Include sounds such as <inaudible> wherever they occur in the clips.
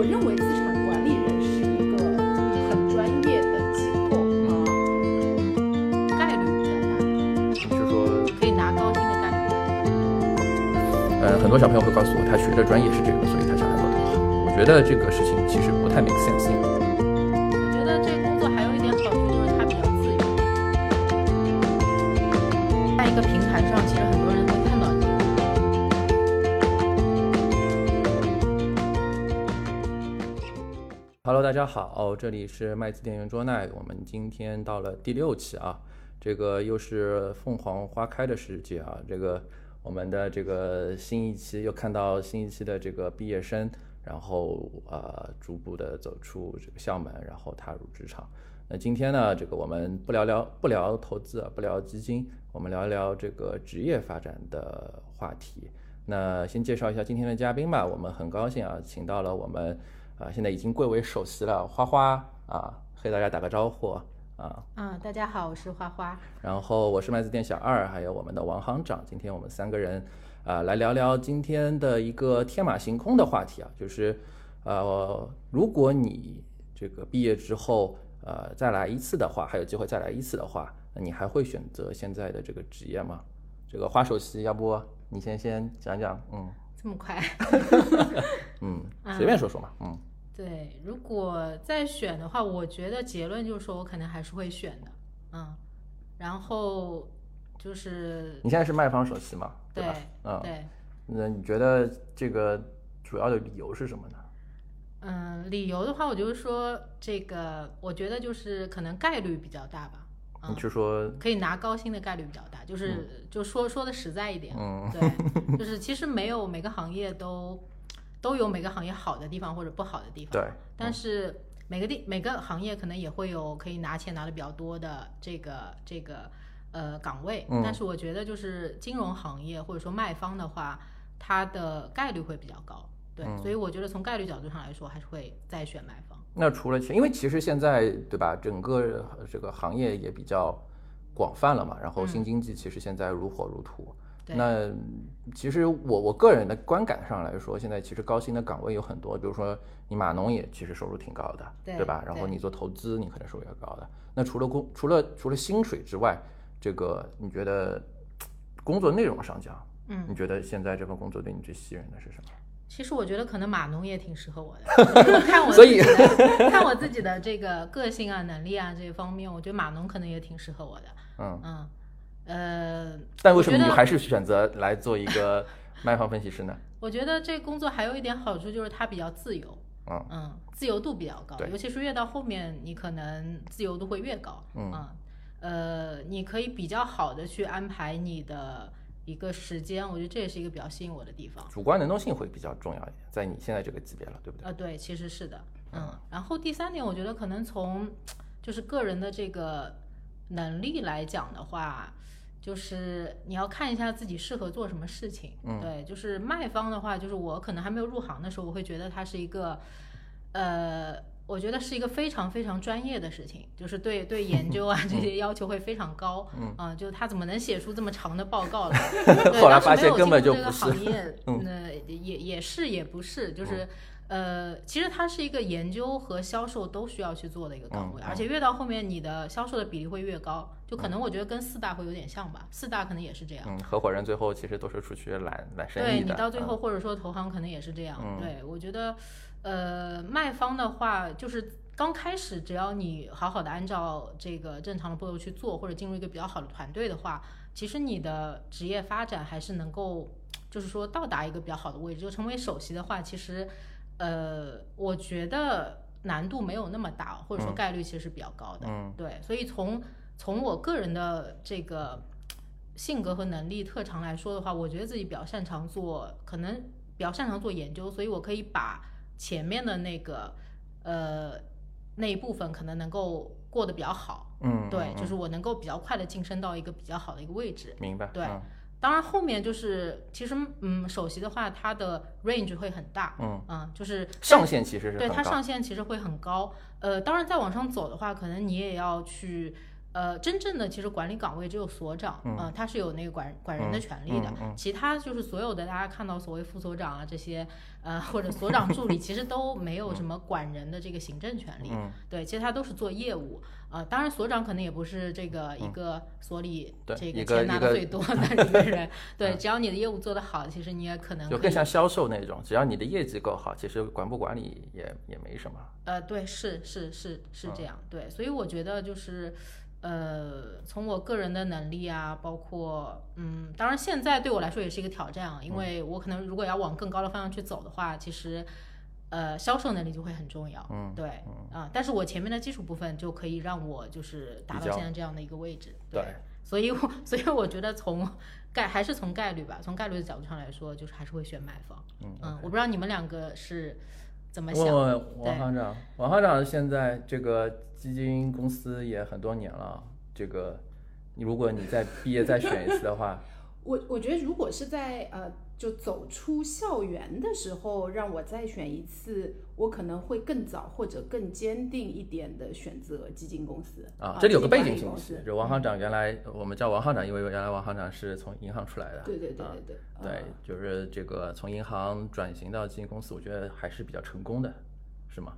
我认为资产管理人是一个很专业的机构啊，概率比较大，就是说，可以拿高薪的概率。呃，很多小朋友会告诉我，他学的专业是这个，所以他想来做投行。我觉得这个事情其实不太 make sense。大家好，这里是麦子店员桌奈，我们今天到了第六期啊，这个又是凤凰花开的时节啊，这个我们的这个新一期又看到新一期的这个毕业生，然后呃逐步的走出这个校门，然后踏入职场。那今天呢，这个我们不聊聊不聊投资，啊，不聊基金，我们聊一聊这个职业发展的话题。那先介绍一下今天的嘉宾吧，我们很高兴啊，请到了我们啊现在已经贵为首席了花花啊，和大家打个招呼啊。啊，大家好，我是花花。然后我是麦子店小二，还有我们的王行长，今天我们三个人啊来聊聊今天的一个天马行空的话题啊，就是呃，如果你这个毕业之后呃再来一次的话，还有机会再来一次的话，那你还会选择现在的这个职业吗？这个花首席，要不你先先讲讲，嗯这么快？<laughs> 嗯，<laughs> 随便说说嘛，嗯对，如果再选的话，我觉得结论就是说我可能还是会选的，嗯，然后就是你现在是卖方首席嘛，对吧？嗯，对，那你觉得这个主要的理由是什么呢？嗯，理由的话，我就是说这个，我觉得就是可能概率比较大吧，嗯你，是说，可以拿高薪的概率比较大，就是、就说说的实在一点，嗯对，<laughs> 就是其实没有每个行业都都有每个行业好的地方或者不好的地方，对，但是每个地每个行业可能也会有可以拿钱拿的比较多的这个这个呃岗位，嗯。但是我觉得就是金融行业或者说卖方的话，它的概率会比较高，对，嗯。所以我觉得从概率角度上来说，还是会再选卖方。那除了钱，因为其实现在对吧，整个这个行业也比较广泛了嘛，然后新经济其实现在如火如荼。那其实我我个人的观感上来说，现在其实高薪的岗位有很多，比如说你码农也其实收入挺高的，对吧？然后你做投资，你可能收入也高的。那除了工除了除了薪水之外，这个你觉得工作内容上讲，嗯你觉得现在这份工作对你最吸引的是什么？其实我觉得可能码农也挺适合我的，<laughs> 看我所以自己的 <laughs> 看我自己的这个个性啊、能力啊这些方面，我觉得码农可能也挺适合我的。嗯，嗯，呃，但为什么你还是选择来做一个 <laughs> 卖方分析师呢？我觉得这工作还有一点好处就是它比较自由，嗯嗯，自由度比较高，尤其是越到后面，你可能自由度会越高，嗯呃，你可以比较好的去安排你的一个时间，我觉得这也是一个比较吸引我的地方。主观能动性会比较重要一点，在你现在这个级别了，对不对？呃，对，其实是的，嗯。然后第三点，我觉得可能从就是个人的这个能力来讲的话，就是你要看一下自己适合做什么事情。嗯对，就是卖方的话，就是我可能还没有入行的时候，我会觉得它是一个，呃。我觉得是一个非常非常专业的事情，就是对对研究啊 <laughs> 这些要求会非常高，嗯啊，就他怎么能写出这么长的报告来？<laughs> 对后来当时没有发现根进入这个本就不是行业，<laughs> 嗯那也也是也不是，就是呃，其实它是一个研究和销售都需要去做的一个岗位，嗯而且越到后面你的销售的比例会越高，就可能我觉得跟四大会有点像吧，四大可能也是这样。嗯，合伙人最后其实都是出去揽揽生意的。你到最后，嗯或者说投行可能也是这样。嗯对我觉得，呃，卖方的话，就是刚开始，只要你好好的按照这个正常的步骤去做，或者进入一个比较好的团队的话，其实你的职业发展还是能够，就是说到达一个比较好的位置。就成为首席的话，其实，呃，我觉得难度没有那么大，或者说嗯概率其实是比较高的。嗯对，所以从从我个人的这个性格和能力特长来说的话，我觉得自己比较擅长做，可能比较擅长做研究，所以我可以把前面的那个呃那一部分可能能够过得比较好。嗯，对，嗯就是我能够比较快的晋升到一个比较好的一个位置。明白。对嗯当然后面就是其实嗯首席的话，它的 range 会很大，嗯就是上限其实是对它。上限其实会很高。呃，当然再往上走的话，可能你也要去呃，真正的其实管理岗位只有所长，嗯呃，他是有那个管管人的权利的。嗯嗯其他就是所有的大家看到所谓副所长啊这些，呃，或者所长助理，其实都没有什么管人的这个行政权利。嗯对，其实他都是做业务。呃，当然所长可能也不是这个一个所里这个钱拿的最多的一个人。<laughs> 对，只要你的业务做得好，其实你也可能更像销售那种，只要你的业绩够好，其实管不管理也也没什么。呃，对，是是是是嗯这样，对，所以我觉得就是，呃，从我个人的能力啊，包括，嗯，当然现在对我来说也是一个挑战啊，嗯。因为我可能如果要往更高的方向去走的话，其实，呃，销售能力就会很重要，嗯对，啊、但是我前面的基础部分就可以让我就是达到现在这样的一个位置，对所以我所以我觉得从概还是从概率吧，从概率的角度上来说，就是还是会选买房，嗯我不知道你们两个是怎么想问，问王行长，王行长现在这个基金公司也很多年了，这个如果你再毕业再选一次的话，<laughs> 我我觉得如果是在呃就走出校园的时候，让我再选一次，我可能会更早或者更坚定一点的选择基金公司啊，这里有个背景信息就王行长原来我们叫王行长，因为原来王行长是从银行出来的，对对对啊对对对呃，就是这个从银行转型到基金公司，我觉得还是比较成功的，是吗？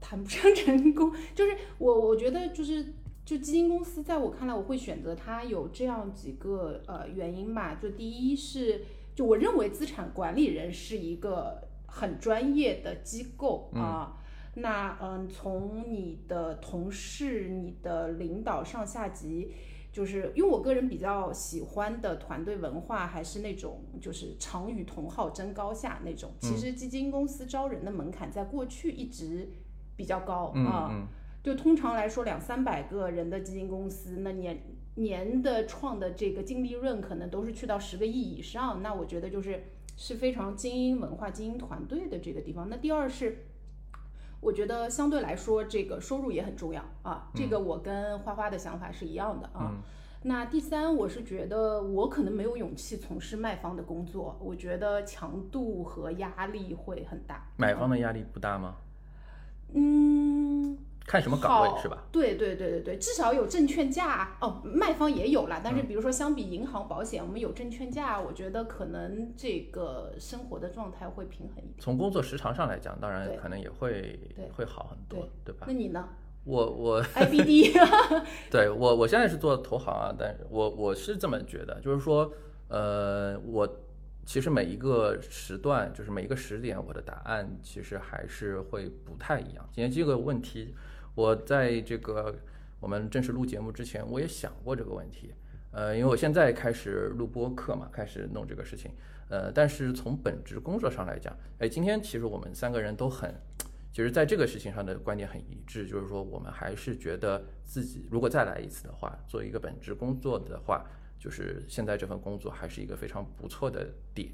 谈不上成功，就是我我觉得就是就基金公司，在我看来，我会选择它有这样几个呃原因吧。就第一是，就我认为资产管理人是一个很专业的机构啊。那嗯，从你的同事、你的领导上下级，就是因为我个人比较喜欢的团队文化，还是那种就是常与同好争高下那种。其实基金公司招人的门槛在过去一直比较高嗯啊。嗯就通常来说，两三百个人的基金公司，那年年的创的这个净利润可能都是去到十个亿以上。那我觉得就是是非常精英文化、精英团队的这个地方。那第二是，我觉得相对来说，这个收入也很重要啊。这个我跟花花的想法是一样的啊。嗯那第三，我是觉得我可能没有勇气从事卖方的工作，我觉得强度和压力会很大。买方的压力不大吗？嗯，看什么岗位是吧？？对对对对对，至少有证券价哦，卖方也有啦。但嗯是比如说相比银行、保险，我们有证券价，我觉得可能这个生活的状态会平衡一点。从工作时长上来讲，当然可能也会会好很多，对吧那？你呢我我？<laughs> IBD <laughs> 对我我现在是做投行啊，但是我我是这么觉得，就是说，呃，我其实每一个时段，就是每一个时点，我的答案其实还是会不太一样。今天这个问题，我在这个我们正式录节目之前，我也想过这个问题。呃，因为我现在开始录播课嘛，开始弄这个事情。呃，但是从本职工作上来讲，哎，今天其实我们三个人都很，其实在这个事情上的观点很一致，就是说我们还是觉得自己如果再来一次的话，做一个本职工作的话，就是现在这份工作还是一个非常不错的点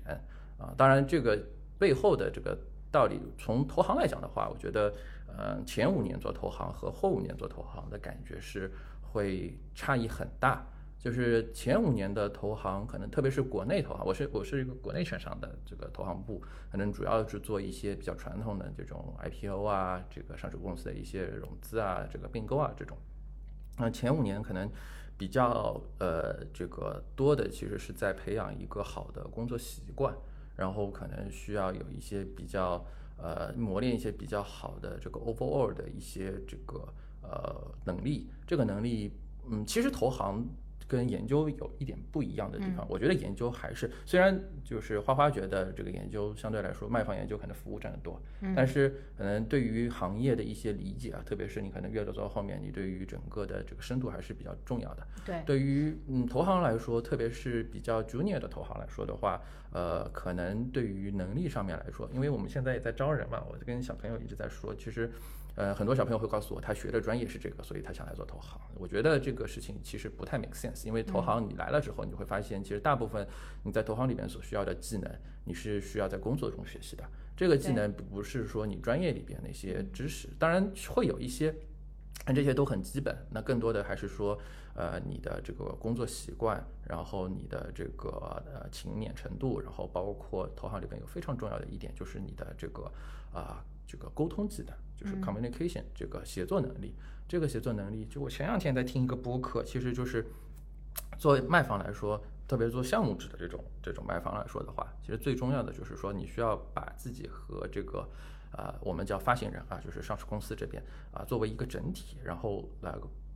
啊。当然，这个背后的这个道理，从投行来讲的话，我觉得，嗯，前五年做投行和后五年做投行的感觉是会差异很大。就是前五年的投行，可能特别是国内投行，我是我是一个国内券商的这个投行部，可能主要是做一些比较传统的这种 IPO 啊，这个上市公司的一些融资啊，这个并购啊这种。那前五年可能比较呃这个多的，其实是在培养一个好的工作习惯，然后可能需要有一些比较呃磨练一些比较好的这个 overall 的一些这个呃能力。这个能力，嗯，其实投行。跟研究有一点不一样的地方，我觉得研究还是虽然就是花花觉得这个研究相对来说卖方研究可能服务占得多，但是可能对于行业的一些理解啊，特别是你可能越走到后面，你对于整个的这个深度还是比较重要的。对，对于嗯投行来说，特别是比较 junior 的投行来说的话，呃，可能对于能力上面来说，因为我们现在也在招人嘛，我就跟小朋友一直在说，其实。呃，很多小朋友会告诉我，他学的专业是这个，所以他想来做投行。我觉得这个事情其实不太 make sense，因为投行你来了之后，你会发现，其实大部分你在投行里面所需要的技能，你是需要在工作中学习的。这个技能不是说你专业里边那些知识，当然会有一些，但这些都很基本。那更多的还是说，呃你的这个工作习惯，然后你的这个呃勤勉程度，然后包括投行里边有非常重要的一点就是你的这个啊、这个沟通技能，就是 communication 这个协作能力。这个协作能力，就我前两天在听一个播客，其实就是作为卖方来说，特别是做项目制的这种这种卖方来说的话，其实最重要的就是说，你需要把自己和这个啊、我们叫发行人啊，就是上市公司这边啊，作为一个整体，然后来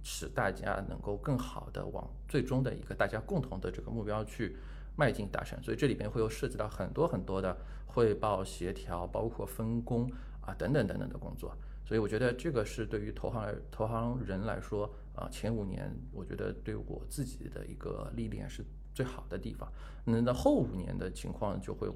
使大家能够更好的往最终的一个大家共同的这个目标去迈进达成。所以这里边会有涉及到很多很多的汇报、协调，包括分工啊等等等等的工作。所以我觉得这个是对于投行投行人来说，啊，前五年我觉得对我自己的一个历练是最好的地方。那到后五年的情况就会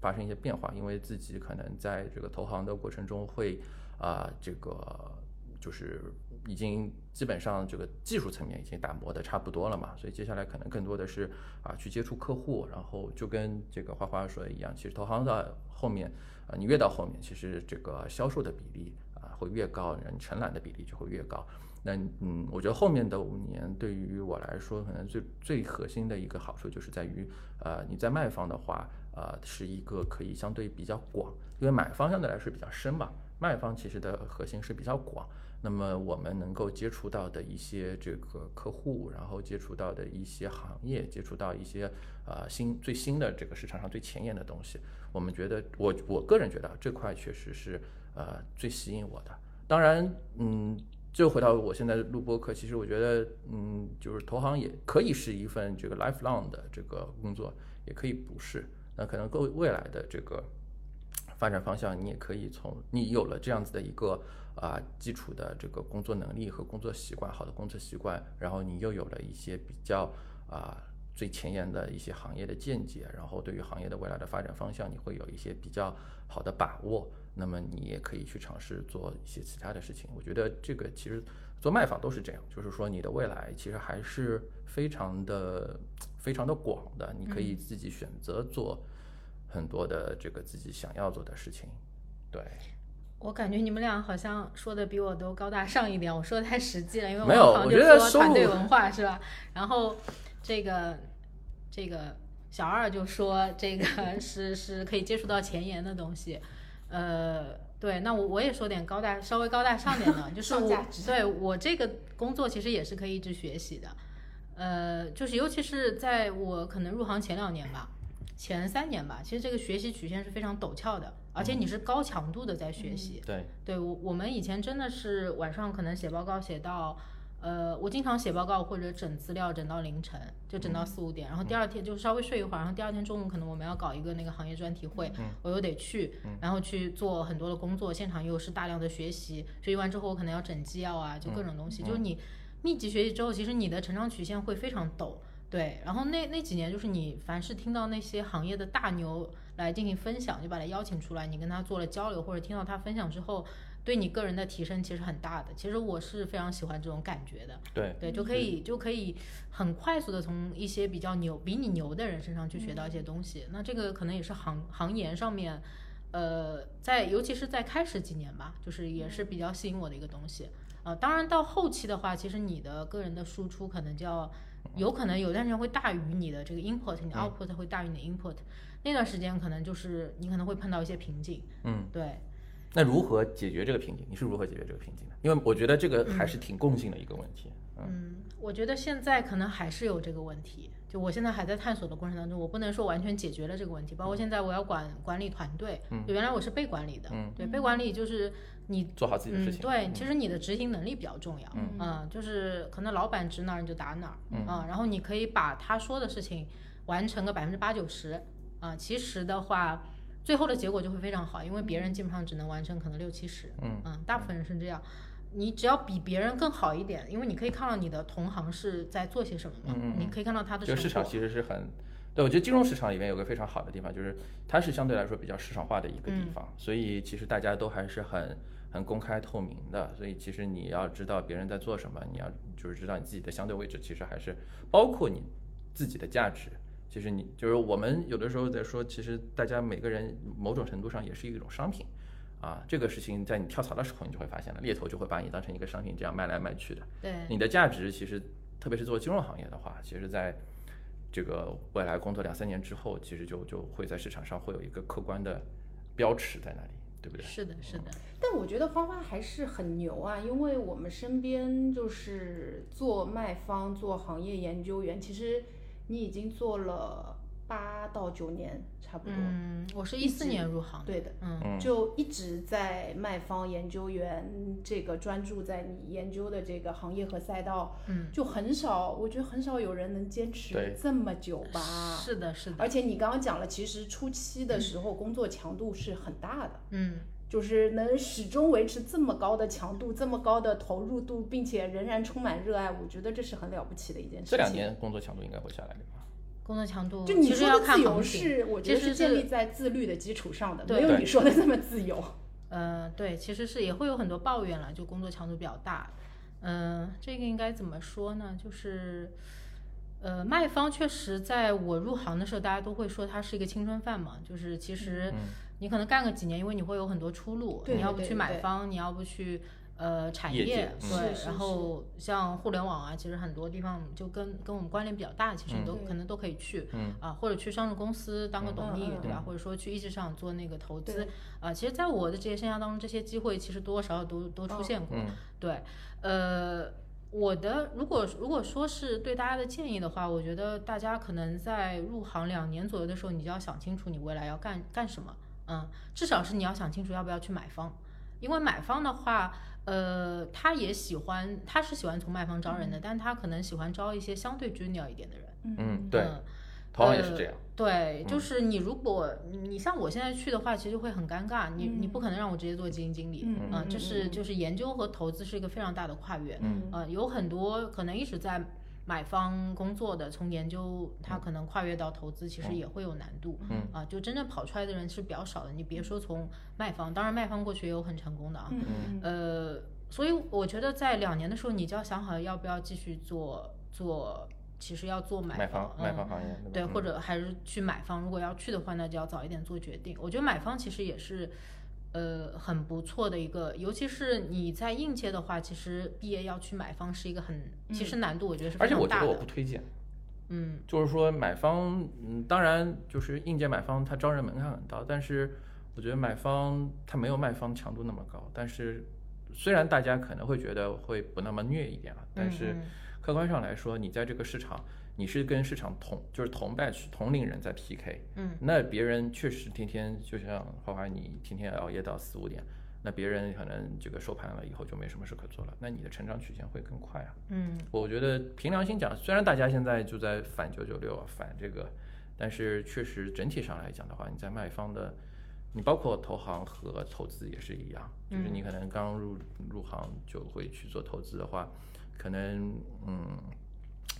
发生一些变化，因为自己可能在这个投行的过程中会啊、这个就是已经基本上这个技术层面已经打磨的差不多了嘛，所以接下来可能更多的是啊去接触客户，然后就跟这个花花说的一样，其实投行的后面啊，你越到后面，其实这个销售的比例啊会越高，人承揽的比例就会越高。那嗯，我觉得后面的五年对于我来说，可能最最核心的一个好处就是在于，呃，你在卖方的话，呃，是一个可以相对比较广，因为买方相对来说比较深嘛，卖方其实的核心是比较广。那么我们能够接触到的一些这个客户，然后接触到的一些行业，接触到一些呃新最新的这个市场上最前沿的东西，我们觉得我我个人觉得这块确实是呃最吸引我的。当然，嗯，就回到我现在录播课，其实我觉得，嗯，就是投行也可以是一份这个 lifelong 的这个工作，也可以不是。那可能够未来的这个发展方向，你也可以从你有了这样子的一个啊、基础的这个工作能力和工作习惯，好的工作习惯，然后你又有了一些比较啊、最前沿的一些行业的见解，然后对于行业的未来的发展方向，你会有一些比较好的把握。那么你也可以去尝试做一些其他的事情。我觉得这个其实做卖方都是这样，就是说你的未来其实还是非常的非常的广的，你可以自己选择做很多的这个自己想要做的事情。对，我感觉你们俩好像说的比我都高大上一点，我说的太实际了，因为没有我好像就觉得收说团队入文化是吧？然后这个这个小二就说这个是是可以接触到前沿的东西，呃，对，那我我也说点高大稍微高大上点的，<laughs> 就是我上价值对我这个工作其实也是可以一直学习的，呃，就是尤其是在我可能入行前两年吧，前三年吧，其实这个学习曲线是非常陡峭的，而且你是高强度的在学习。对，对我我们以前真的是晚上可能写报告写到，呃，我经常写报告或者整资料整到凌晨，就整到四五点，然后第二天就稍微睡一会儿，然后第二天中午可能我们要搞一个那个行业专题会，我又得去，然后去做很多的工作，现场又是大量的学习，学习完之后我可能要整纪要啊，就各种东西，就是你密集学习之后，其实你的成长曲线会非常陡。对，然后那那几年就是你凡是听到那些行业的大牛来进行分享，就把他邀请出来，你跟他做了交流，或者听到他分享之后，对你个人的提升其实很大的。其实我是非常喜欢这种感觉的，对，对，就可以就可以很快速的从一些比较牛、比你牛的人身上去学到一些东西。那这个可能也是行行业上面，呃，在尤其是在开始几年吧，就是也是比较吸引我的一个东西。呃，当然到后期的话，其实你的个人的输出可能就要有可能有段时间会大于你的这个 input，你的 output 会大于你的 input，、那段时间可能就是你可能会碰到一些瓶颈。嗯，对，那如何解决这个瓶颈？你是如何解决这个瓶颈的？因为我觉得这个还是挺共性的一个问题。嗯嗯，我觉得现在可能还是有这个问题。就我现在还在探索的过程当中，我不能说完全解决了这个问题。包括现在我要管管理团队，就原来我是被管理的，嗯对，被管理就是你做好自己的事情。嗯，对，其实你的执行能力比较重要，嗯就是可能老板指哪儿你就打哪儿，嗯啊，然后你可以把他说的事情完成个百分之八九十，啊，其实的话，最后的结果就会非常好，因为别人基本上只能完成可能六七十，嗯大部分人是这样。你只要比别人更好一点，因为你可以看到你的同行是在做些什么嘛，嗯嗯嗯你可以看到他的这个市场。其实是很，对我觉得金融市场里面有个非常好的地方，就是它是相对来说比较市场化的一个地嗯方，所以其实大家都还是很很公开透明的。所以其实你要知道别人在做什么，你要就是知道你自己的相对位置，其实还是包括你自己的价值。其实你就是我们有的时候在说，其实大家每个人某种程度上也是一种商品。啊，这个事情在你跳槽的时候，你就会发现了，猎头就会把你当成一个商品这样卖来卖去的。对，你的价值其实特别是做金融行业的话，其实在这个未来工作两三年之后，其实就就会在市场上会有一个客观的标尺在那里，对不对？是的，是的，但我觉得花花还是很牛啊，因为我们身边就是做卖方、做行业研究员，其实你已经做了八到九年，差不多。嗯，我是一一四年入行的，对的，嗯嗯就一直在卖方研究员这个专注在你研究的这个行业和赛道，嗯，就很少，我觉得很少有人能坚持这么久吧。是的，是的，而且你刚刚讲了，其实初期的时候工作强度是很大的，嗯，就是能始终维持这么高的强度、这么高的投入度，并且仍然充满热爱，我觉得这是很了不起的一件事情。这两年工作强度应该会下来的吧？工作强度就你其实要说的自由看行情是，我觉得是建立在自律的基础上的，没有你说的那么自由。<laughs> 呃，对，其实是也会有很多抱怨了，就工作强度比较大。嗯、这个应该怎么说呢？就是，呃，卖方确实在我入行的时候，大家都会说它是一个青春饭嘛，就是其实嗯你可能干个几年，因为你会有很多出路，对你要不去买方，你要不去。呃，产业对，然后像互联网啊，其实很多地方就跟跟我们关联比较大，其实你都、嗯可能都可以去，嗯。啊，或者去上市公司当个董秘，对吧？嗯。或者说去一级市场做那个投资对，啊，其实，在我的职业生涯当中，这些机会其实多多少少都都出现过。嗯。对，呃，我的如果如果说是对大家的建议的话，我觉得大家可能在入行两年左右的时候，你就要想清楚你未来要干干什么。嗯，至少是你要想清楚要不要去买方，因为买方的话，呃，他也喜欢，他是喜欢从卖方招人的，但他可能喜欢招一些相对 junior 一点的人。嗯，对，嗯投行也是这样。对，嗯就是你如果你你像我现在去的话，其实会很尴尬，你你不可能让我直接做基金经理，嗯啊这是嗯就是研究和投资是一个非常大的跨越，嗯呃，有很多可能一直在买方工作的，从研究他可能跨越到投资，其实也会有难度，嗯。啊，就真正跑出来的人是比较少的，你别说从卖方，当然卖方过去也有很成功的啊，嗯嗯呃，所以我觉得在两年的时候，你就要想好要不要继续做做，其实要做买卖方嗯。卖方行业，对，或者还是去买方。如果要去的话，那就要早一点做决定。我觉得买方其实也是，呃，很不错的一个，尤其是你在应届的话，其实毕业要去买方是一个很，其实难度我觉得是非而且我觉得我常大的。不推荐，嗯就是说买方，嗯，当然就是应届买方它招人门槛很高，但是我觉得买方它没有卖方强度那么高。但是虽然大家可能会觉得会不那么虐一点啊，但是嗯客观上来说，你在这个市场，你是跟市场同就是同 batch 同龄人在 PK，嗯，那别人确实天天就像花花你天天熬夜到四五点，那别人可能这个收盘了以后就没什么事可做了，那你的成长曲线会更快啊。嗯我觉得凭良心讲，虽然大家现在就在反九九六啊，反这个，但是确实整体上来讲的话，你在卖方的，你包括投行和投资也是一样，就是你可能刚入入行就会去做投资的话，可能嗯，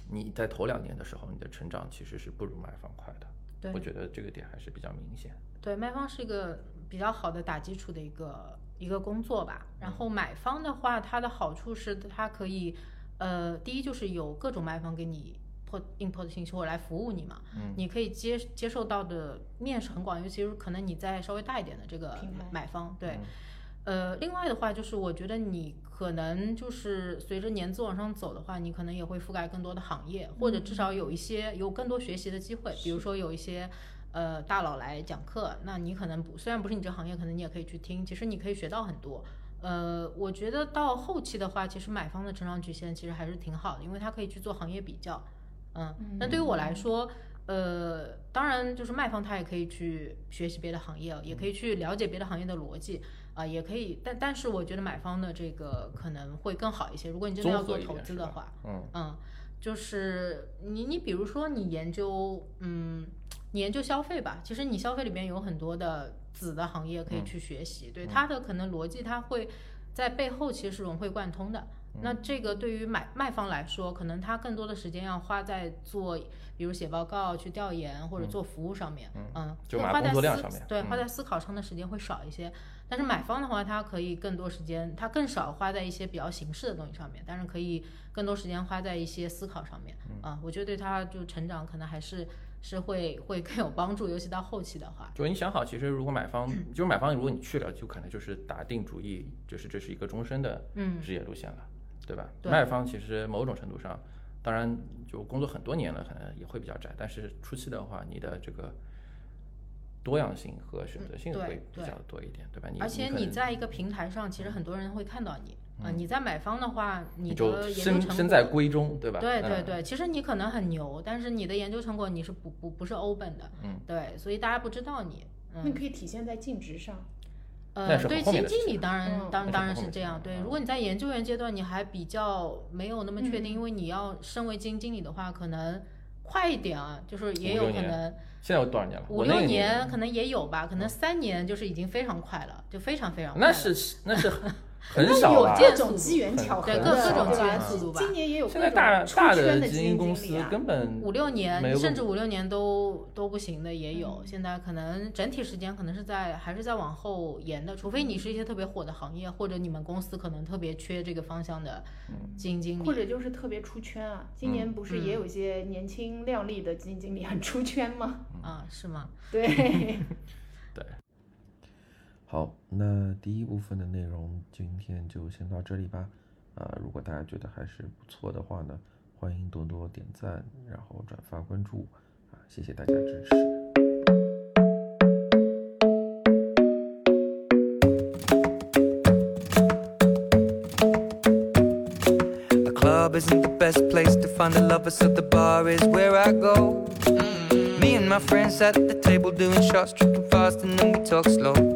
你在头两年的时候，你的成长其实是不如卖方快的。对我觉得这个点还是比较明显。对，卖方是一个比较好的打基础的一个一个工作吧。然后买方的话，它的好处是它可以，呃，第一就是有各种卖方给你 put import 信息或者来服务你嘛，嗯你可以接接受到的面是很广，尤其是可能你在稍微大一点的这个买方，对。嗯呃，另外的话就是，我觉得你可能就是随着年资往上走的话，你可能也会覆盖更多的行业，或者至少有一些有更多学习的机会。比如说有一些呃大佬来讲课，那你可能不虽然不是你这个行业，可能你也可以去听，其实你可以学到很多。呃，我觉得到后期的话，其实买方的成长曲线其实还是挺好的，因为它可以去做行业比较。嗯，那对于我来说，呃，当然就是卖方他也可以去学习别的行业，也可以去了解别的行业的逻辑啊、也可以，但但是我觉得买方的这个可能会更好一些。如果你真的要做投资的话，嗯嗯，就是你你比如说你研究，嗯，你研究消费吧，其实你消费里面有很多的子的行业可以嗯去学习，对它的可能逻辑它会在背后其实是融会贯通的。嗯那这个对于买卖方来说，可能他更多的时间要花在做，比如写报告、去调研或者做服务上面，嗯，就花在思上面对，嗯花在思考上的时间会少一些。但是买方的话，他可以更多时间，他更少花在一些比较形式的东西上面，但是可以更多时间花在一些思考上面。嗯啊，我觉得对他就成长可能还是是会会更有帮助，尤其到后期的话。就你想好，其实如果买方，就是买方，如果你去了，就可能就是打定主意，就是这是一个终身的嗯职业路线了，对吧？对卖方其实某种程度上，当然就工作很多年了，可能也会比较窄。但是初期的话，你的这个多样性和选择性会比较多一点，对吧？你而且你在一个平台上，其实很多人会看到你。啊、你在买方的话，你的研究身成果身在闺中，对吧？嗯对对对，其实你可能很牛，但是你的研究成果你是不不不是 open 的，嗯，对，所以大家不知道你，嗯，那可以体现在净值上。呃，对，基金经理当然嗯当当然是这样，对，如果你在研究员阶段，你还比较没有那么确定，嗯因为你要身为基金经理的话，可能快一点啊，就是也有可能现在有多少年了？五六年可能也有吧，可能三年就是已经非常快了，就非常非常快了。那是那是很那少了。有各种机缘巧合对，各各种机缘速度吧今年也有现在各种出大大圈的基金公司经理啊。根本五六年，甚至五六年都都不行的也有。嗯现在可能整体时间可能是在还是在往后延的，除非你是一些特别火的行业，或者你们公司可能特别缺这个方向的嗯基金经理。或者就是特别出圈啊！今年不是也有一些年轻靓丽的基金经理很出圈吗？啊，是吗？对，<laughs> 好，那第一部分的内容今天就先到这里吧。啊，如果大家觉得还是不错的话呢，欢迎多多点赞，然后转发关注，啊，谢谢大家支持。The club isn't the best place to find the lovers, so the bar is where I go. Me and my friends at the table doing shots, tripping fast, and then we talk slow.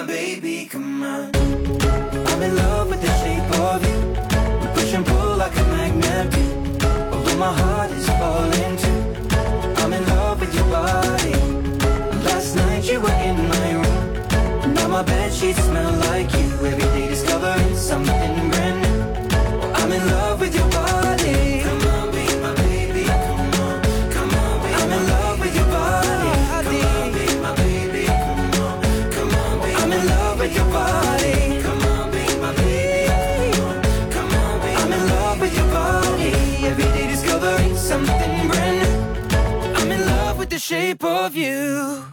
my baby, come on. I'm in love with the shape of you. We push and pull like a magnet do. Although my heart is falling too. I'm in love with your body. Last night you were in my room. Now my bed sheets smell like you. Shape of you.